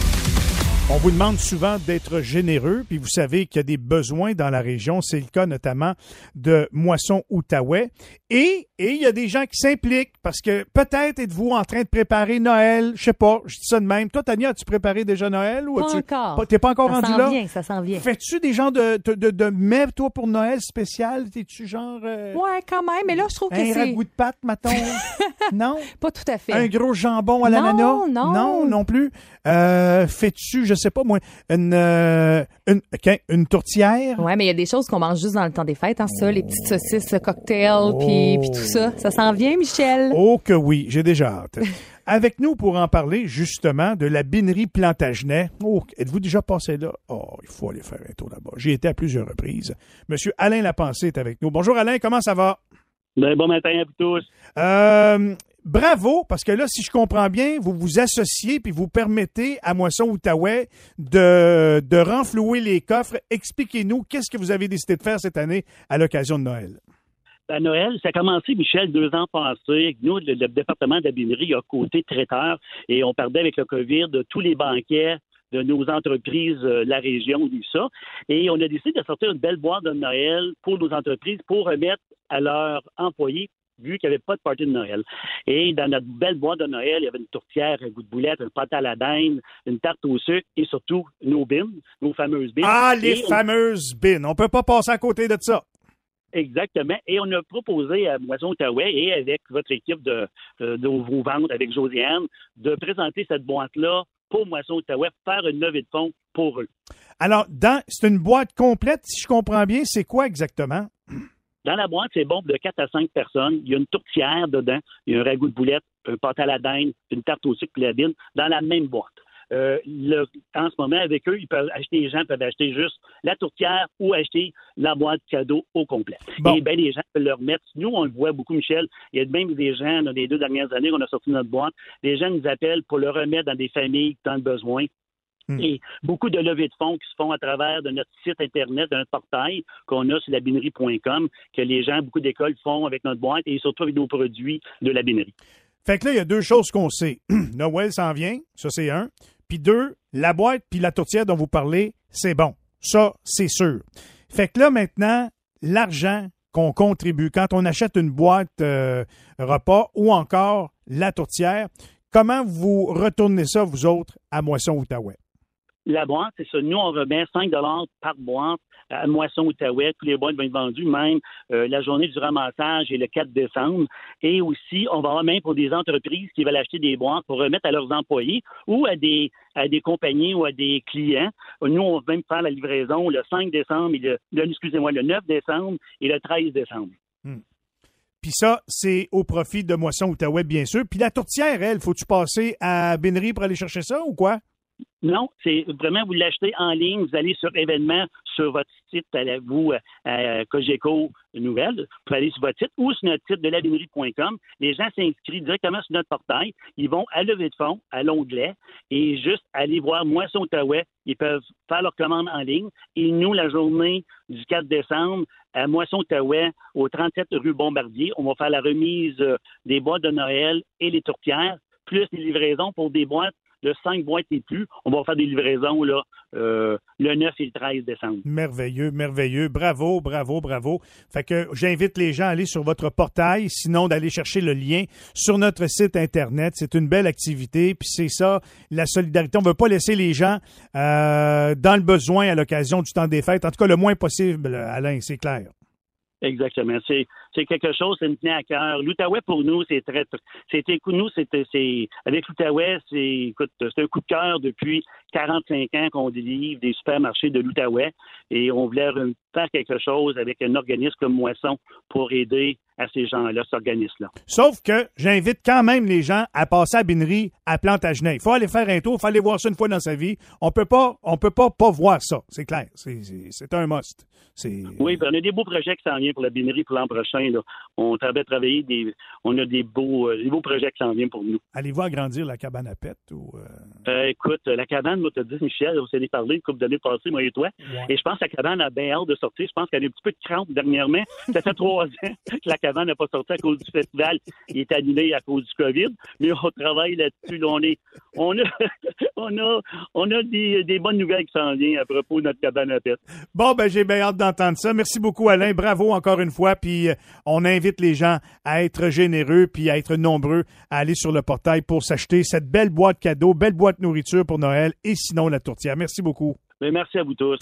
On vous demande souvent d'être généreux, puis vous savez qu'il y a des besoins dans la région. C'est le cas notamment de Moisson Outaouais. Et et il y a des gens qui s'impliquent parce que peut-être êtes-vous en train de préparer Noël. Je sais pas, je dis ça de même. Toi, Tania, as-tu préparé déjà Noël ou Pas as-tu encore. pas- T'es pas encore ça rendu s'en là? vient, ça s'en vient. Fais-tu des gens de, de, de, de mets, toi, pour Noël spécial? T'es-tu genre. euh, Ouais, quand même, mais là, je trouve que un c'est... ragoût de pâte, mettons? non? Pas tout à fait. Un gros jambon à Non, l'ananas? non. Non, non plus. Euh, Fais-tu, je sais pas moi, une, euh, une, une tourtière? Ouais, mais il y a des choses qu'on mange juste dans le temps des fêtes, hein, ça, les petites saucisses, le cocktail, puis, puis tout ça. Ça s'en vient, Michel? Oh que oui, j'ai déjà hâte. Avec nous pour en parler justement de la binerie Plantagenet. Oh, êtes-vous déjà passé là? Oh, il faut aller faire un tour là-bas. J'y étais à plusieurs reprises. Monsieur Alain Lapensée est avec nous. Bonjour Alain, comment ça va? Ben, bon matin à vous tous. Euh, bravo, parce que là, si je comprends bien, vous vous associez puis vous permettez à Moisson Outaouais de, de renflouer les coffres. Expliquez-nous qu'est-ce que vous avez décidé de faire cette année à l'occasion de Noël? À Noël, ça a commencé, Michel, deux ans passés. Nous, le, département de la binerie a côté traiteur et on perdait avec le COVID tous les banquets de nos entreprises, euh, la région, tout ça. Et on a décidé de sortir une belle boîte de Noël pour nos entreprises pour remettre à leurs employés vu qu'il n'y avait pas de party de Noël. Et dans notre belle boîte de Noël, il y avait une tourtière, un goût de boulette, un pâte à la dinde, une tarte au sucre et surtout nos bines, nos fameuses bines. Ah, les Et on- fameuses bines. On peut pas passer à côté de ça. Exactement. Et on a proposé à Moisson Outaouais et avec votre équipe de, de vos ventes avec Josiane de présenter cette boîte-là pour Moisson Outaouais, faire une levée de fonds pour eux. Alors, dans, c'est une boîte complète, si je comprends bien. C'est quoi exactement? Dans la boîte, c'est bon de 4 à 5 personnes. Il y a une tourtière dedans, il y a un ragoût de boulette, un pâte à la dinde, une tarte au sucre et la dinde dans la même boîte. Euh, le- en ce moment, avec eux, ils peuvent acheter, les gens peuvent acheter juste la tourtière ou acheter la boîte cadeau au complet. Et bien, les gens peuvent le remettre. Nous, on le voit beaucoup, Michel. Il y a même des gens, dans les deux dernières années qu'on a sorti notre boîte, les gens nous appellent pour le remettre dans des familles qui ont le besoin. Et beaucoup de levées de fonds qui se font à travers de notre site Internet, de notre portail qu'on a sur labinerie.com, que les gens, beaucoup d'écoles font avec notre boîte et surtout avec nos produits de la binerie. Fait que là, il y a deux choses qu'on sait. Noël s'en vient, ça c'est un. Puis deux, la boîte puis la tourtière dont vous parlez, c'est bon. Ça, c'est sûr. Fait que là, maintenant, l'argent qu'on contribue quand on achète une boîte euh, repas ou encore la tourtière, comment vous retournez ça, vous autres, à Moisson-Outaouais? La boîte, c'est ça. Nous, on remet 5 par boîte à Moisson Outaouais. Tous les boîtes vont être vendues, même euh, la journée du ramassage est le 4 décembre. Et aussi, on va remettre pour des entreprises qui veulent acheter des boîtes pour remettre à leurs employés ou à des, à des compagnies ou à des clients. Nous, on va même faire la livraison le 5 décembre, et le, le- excusez-moi, le 9 décembre et le 13 décembre. Puis ça, c'est au profit de Moisson-Outaouais, bien sûr. Puis la tourtière, elle, faut-tu passer à Bénerie pour aller chercher ça ou quoi? Non, c'est vraiment vous l'achetez en ligne, vous allez sur événements sur votre site la- vous à Cogeco Nouvelles, vous aller sur votre site ou sur notre site de labinerie.com. Les gens s'inscrivent directement sur notre portail, ils vont à lever de fonds, à l'onglet et juste aller voir Moisson Outaouais, ils peuvent faire leur commande en ligne. Et nous la journée du 4 décembre à Moisson Outaouais au 37 rue Bombardier, on va faire la remise euh, des boîtes de Noël et les tourtières plus les livraisons pour des boîtes de 5 boîtes et plus. On va faire des livraisons là, euh, le 9 et le 13 décembre. Merveilleux, merveilleux. Bravo, bravo, bravo. Fait que j'invite les gens à aller sur votre portail, sinon d'aller chercher le lien sur notre site Internet. C'est une belle activité, puis c'est ça, la solidarité. On ne veut pas laisser les gens euh, dans le besoin à l'occasion du temps des fêtes. En tout cas, le moins possible, Alain, c'est clair. Exactement. C'est, quelque chose qui me tenait à cœur. L'Outaouais, pour nous, c'est très, c'était, nous, c'était, c'est, avec l'Outaouais, c'est, écoute, c'est un coup de cœur depuis 45 ans qu'on délivre des supermarchés de l'Outaouais et on voulait re- faire quelque chose avec un organisme comme Moisson pour aider à ces gens-là, cet organisme-là. Sauf que j'invite quand même les gens à passer à Binerie à Plantagenet. Il faut aller faire un tour, il faut aller voir ça une fois dans sa vie. On peut pas, on peut pas pas voir ça, c'est clair. C'est, un must. Oui, puis on a des beaux projets qui s'en viennent pour la binerie pour l'an prochain. Là. On travaille travailler des, on a des beaux, euh, des beaux projets qui s'en viennent pour nous. Allez-vous agrandir la cabane à pète ou euh, Euh, écoute, la cabane, moi, te dis, Michel, on s'est parlé une couple d'années passées, moi et toi. Et je pense que la cabane a bien hâte de sortir. Je pense qu'elle a un petit peu de crampe dernièrement. Ça fait trois ans que la cabane n'a pas sorti à cause du festival. Il est annulé à cause du COVID. Mais on travaille là-dessus. Là, on, est, on a, on a, on a des, des bonnes nouvelles qui s'en viennent à propos de notre cabane à pète. Bon, ben j'ai bien hâte d'entendre ça. Merci beaucoup, Alain. Bravo encore une fois. Puis euh, on invite les gens à être généreux puis à être nombreux à aller sur le portail pour s'acheter cette belle boîte cadeau, belle boîte nourriture pour Noël et sinon la tourtière. Merci beaucoup. Mais merci à vous tous.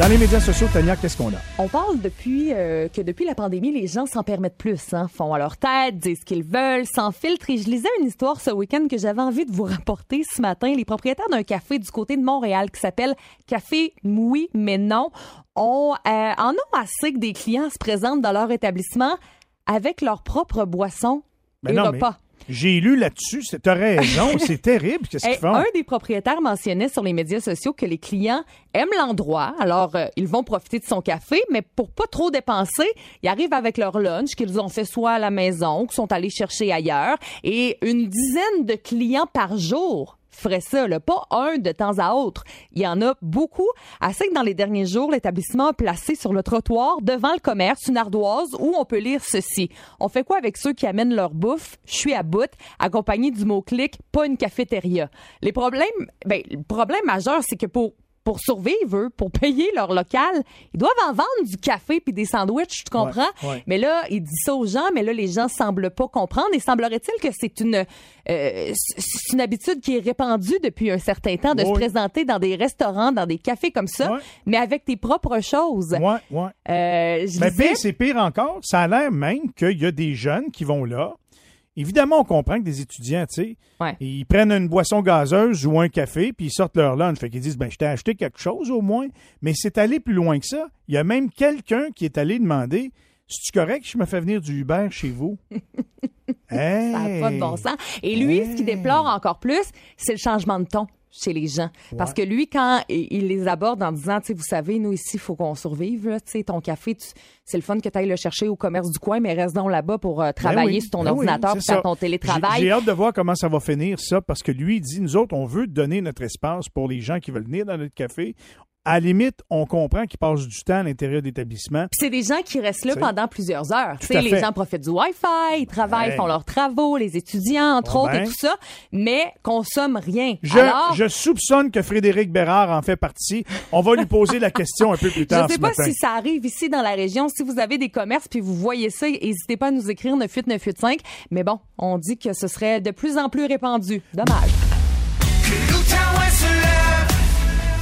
Dans les médias sociaux, Tania, qu'est-ce qu'on a? On parle depuis euh, que depuis la pandémie, les gens s'en permettent plus, hein, font à leur tête, disent ce qu'ils veulent, sans filtre. Et je lisais une histoire ce week-end que j'avais envie de vous rapporter ce matin. Les propriétaires d'un café du côté de Montréal qui s'appelle Café Oui mais non ont euh, en ont assez que des clients se présentent dans leur établissement avec leur propre boisson Ben et non, mais repas. J'ai lu là-dessus. c'est- T'as raison. c'est terrible. Qu'est-ce qu'ils font? Un des propriétaires mentionnait sur les médias sociaux que les clients aiment l'endroit, alors euh, ils vont profiter de son café, mais pour pas trop dépenser, ils arrivent avec leur lunch qu'ils ont fait soit à la maison, ou qu'ils sont allés chercher ailleurs, et une dizaine de clients par jour ferait ça, pas un de temps à autre. Il y en a beaucoup. Assez que dans les derniers jours, l'établissement a placé sur le trottoir devant le commerce une ardoise où on peut lire ceci. On fait quoi avec ceux qui amènent leur bouffe? Je suis à bout, accompagné du mot-clic, pas une cafétéria. Les problèmes, ben, le problème majeur, c'est que pour pour survivre, eux, pour payer leur local, ils doivent en vendre du café puis des sandwichs, tu comprends? Ouais, ouais. Mais là, il dit ça aux gens, mais là, les gens semblent pas comprendre. Et semblerait-il que c'est une, euh, c'est une habitude qui est répandue depuis un certain temps de Oui. se présenter dans des restaurants, dans des cafés comme ça, mais avec tes propres choses. Ouais, ouais. Euh, je Mais pire, c'est pire encore. Ça a l'air même qu'il y a des jeunes qui vont là. Évidemment, on comprend que des étudiants, tu sais, ils prennent une boisson gazeuse ou un café, puis ils sortent leur lunch. Fait qu'ils disent, ben, je t'ai acheté quelque chose au moins. Mais c'est allé plus loin que ça. Il y a même quelqu'un qui est allé demander, c'est-tu correct que je me fais venir du Uber chez vous? Ça n'a pas de bon sens. Et lui, ce qui déplore encore plus, c'est le changement de ton chez les gens. Parce que lui, quand il les aborde en disant, tu sais, vous savez, nous ici, il faut qu'on survive, là, tu sais, ton café, tu- c'est le fun que tu ailles le chercher au commerce du coin, mais reste donc là-bas pour euh, travailler Ben oui, sur ton ben oui, ordinateur pour faire ton télétravail. J'ai hâte de voir comment ça va finir, ça, parce que lui, il dit, nous autres, on veut donner notre espace pour les gens qui veulent venir dans notre café. À la limite, on comprend qu'ils passent du temps à l'intérieur d'établissement. Puis c'est des gens qui restent là pendant plusieurs heures. Les gens profitent du Wi-Fi, ils travaillent, font leurs travaux, les étudiants, entre Bon autres, ben. et tout ça, mais consomment rien. Je, Alors, je soupçonne que Frédéric Bérard en fait partie. On va lui poser la question un peu plus Je tard ne sais pas matin. si ça arrive ici dans la région. Si vous avez des commerces puis vous voyez ça, n'hésitez pas à nous écrire 98985. Mais bon, on dit que ce serait de plus en plus répandu. Dommage.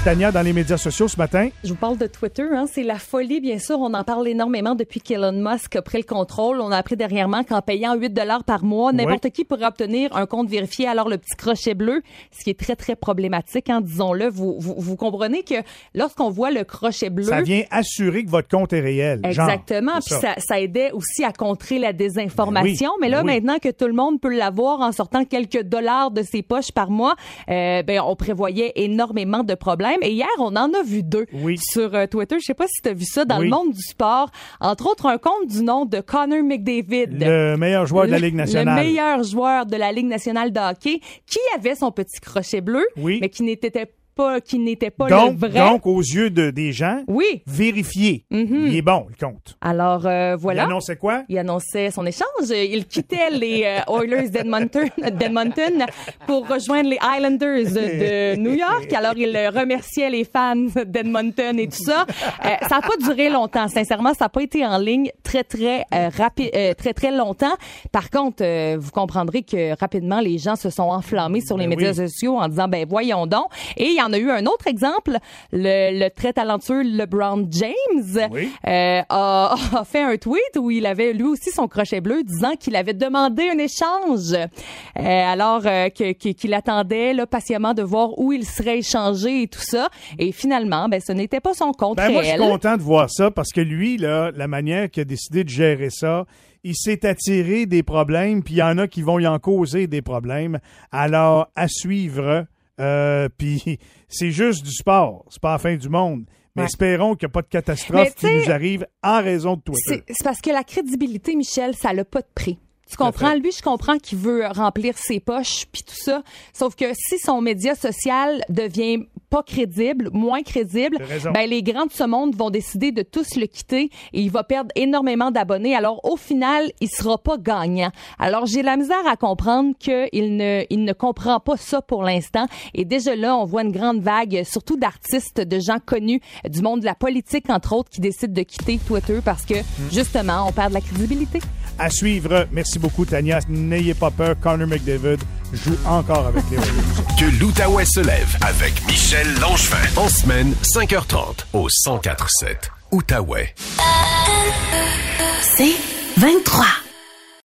Tania, dans les médias sociaux ce matin, Je vous parle de Twitter. Hein. C'est la folie, bien sûr. On en parle énormément depuis qu'Elon Musk a pris le contrôle. On a appris dernièrement qu'en payant 8 dollars par mois, n'importe qui pourrait obtenir un compte vérifié. Alors, le petit crochet bleu, ce qui est très, très problématique, hein, disons-le. Vous, vous, vous comprenez que lorsqu'on voit le crochet bleu... ça vient assurer que votre compte est réel. genre. Exactement. C'est Puis ça. ça aidait aussi à contrer la désinformation. Ben oui, Mais là, ben oui. maintenant que tout le monde peut l'avoir en sortant quelques dollars de ses poches par mois, euh, ben on prévoyait énormément de problèmes. Et hier, on en a vu deux sur euh, Twitter. Je sais pas si tu as vu ça dans Oui. le monde du sport. Entre autres, un compte du nom de Connor McDavid. Le meilleur joueur de la Ligue nationale. Le meilleur joueur de la Ligue nationale de hockey qui avait son petit crochet bleu, mais qui n'était pas, qui n'était pas donc, le vrai. donc, aux yeux de, des gens, oui. vérifié. Il est bon, le compte. Alors euh, voilà. Il annonçait quoi? Il annonçait son échange. Il quittait les euh, Oilers d'Edmonton, pour rejoindre les Islanders de New York. Alors il remerciait les fans d'Edmonton et tout ça. Euh, ça n'a pas duré longtemps. Sincèrement, ça n'a pas été en ligne très très euh, rapide, euh, très très longtemps. Par contre, euh, vous comprendrez que rapidement les gens se sont enflammés sur les Ben médias oui. sociaux en disant ben voyons donc. Et il y en a eu un autre exemple. Le, le très talentueux LeBron James euh, a, a fait un tweet où il avait lui aussi son crochet bleu disant qu'il avait demandé un échange. Euh, alors euh, que- qu'il attendait là, patiemment de voir où il serait échangé et tout ça. Et finalement, ben, ce n'était pas son compte Ben, moi, je suis content de voir ça parce que lui, là, la manière qu'il a décidé de gérer ça, il s'est attiré des problèmes, puis il y en a qui vont y en causer des problèmes. Alors, à suivre, euh, puis c'est juste du sport, c'est pas la fin du monde. Mais Ouais. espérons qu'il n'y a pas de catastrophe qui nous arrive en raison de Twitter. C'est c'est parce que la crédibilité, Michel, ça n'a pas de prix. Tu comprends? Lui, je comprends qu'il veut remplir ses poches puis tout ça. Sauf que si son média social devient pas crédible, moins crédible, ben les grands de ce monde vont décider de tous le quitter et il va perdre énormément d'abonnés. Alors au final, il sera pas gagnant. Alors j'ai la misère à comprendre qu'il ne il ne comprend pas ça pour l'instant et déjà là, on voit une grande vague surtout d'artistes, de gens connus du monde de la politique entre autres qui décident de quitter Twitter parce que justement, on perd de la crédibilité. À suivre, merci beaucoup Tania. N'ayez pas peur, Connor McDavid joue encore avec les Oilers. Que l'Outaouais se lève avec Michel Langevin. En semaine, 5h30 au 104.7 Outaouais. C'est 23.